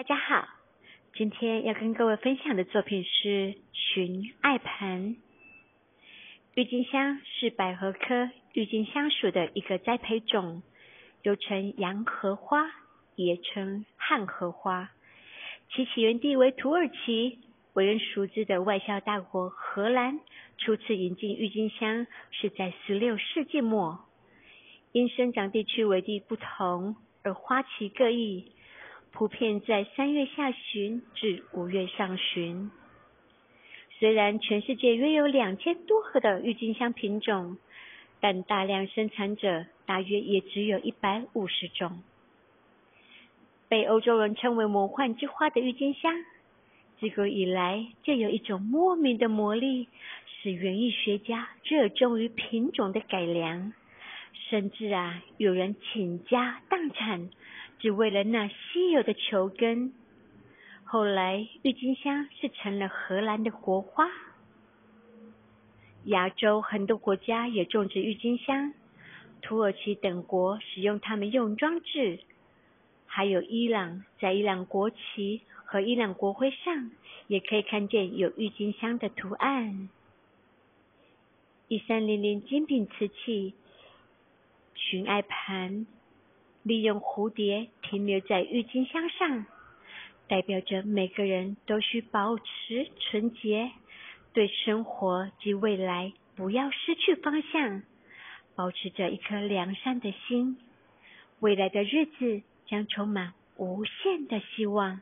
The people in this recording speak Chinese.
大家好，今天要跟各位分享的作品是寻爱盆。郁金香是百合科郁金香属的一个栽培种，又称洋荷花，也称汉荷花。其起源地为土耳其，为人熟知的外销大国荷兰初次引进郁金香是在十六世纪末。因生长地区为地不同，而花期各异。普遍在三月下旬至五月上旬。虽然全世界约有两千多盒的郁金香品种，但大量生产者大约也只有一百五十种。被欧洲人称为“魔幻之花”的郁金香，自古以来就有一种莫名的魔力，使园艺学家热衷于品种的改良，甚至啊，有人倾家荡产。只为了那稀有的球根，后来郁金香是成了荷兰的国花。亚洲很多国家也种植郁金香，土耳其等国使用它们用装置，还有伊朗，在伊朗国旗和伊朗国徽上也可以看见有郁金香的图案。一三零零精品瓷器寻爱盘。利用蝴蝶停留在郁金香上，代表着每个人都需保持纯洁，对生活及未来不要失去方向，保持着一颗良善的心，未来的日子将充满无限的希望。